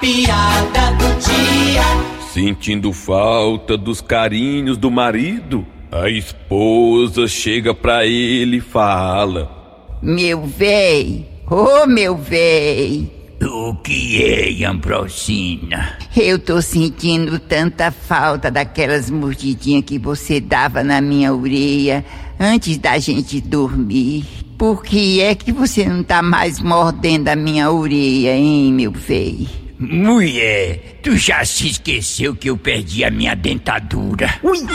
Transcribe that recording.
piada do dia. Sentindo falta dos carinhos do marido, a esposa chega pra ele e fala: Meu véi, ô meu véi, O que é, Ambrosina? eu tô sentindo tanta falta daquelas mordidinhas que você dava na minha orelha antes da gente dormir. Por que é que você não tá mais mordendo a minha orelha, hein, meu véi? Mulher, tu já se esqueceu que eu perdi a minha dentadura? Ui.